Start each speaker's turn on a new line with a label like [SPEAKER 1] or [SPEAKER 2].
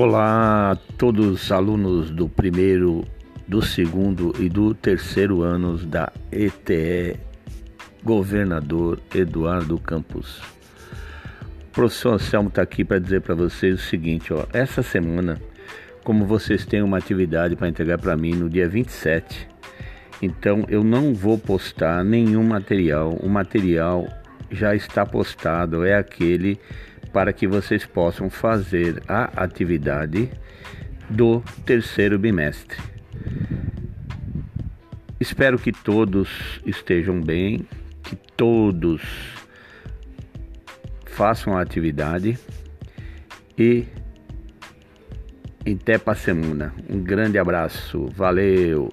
[SPEAKER 1] Olá todos os alunos do primeiro, do segundo e do terceiro anos da ETE Governador Eduardo Campos. O professor Anselmo está aqui para dizer para vocês o seguinte: ó, essa semana, como vocês têm uma atividade para entregar para mim no dia 27, então eu não vou postar nenhum material. O material já está postado, é aquele para que vocês possam fazer a atividade do terceiro bimestre. Espero que todos estejam bem, que todos façam a atividade e até para semana. Um grande abraço, valeu!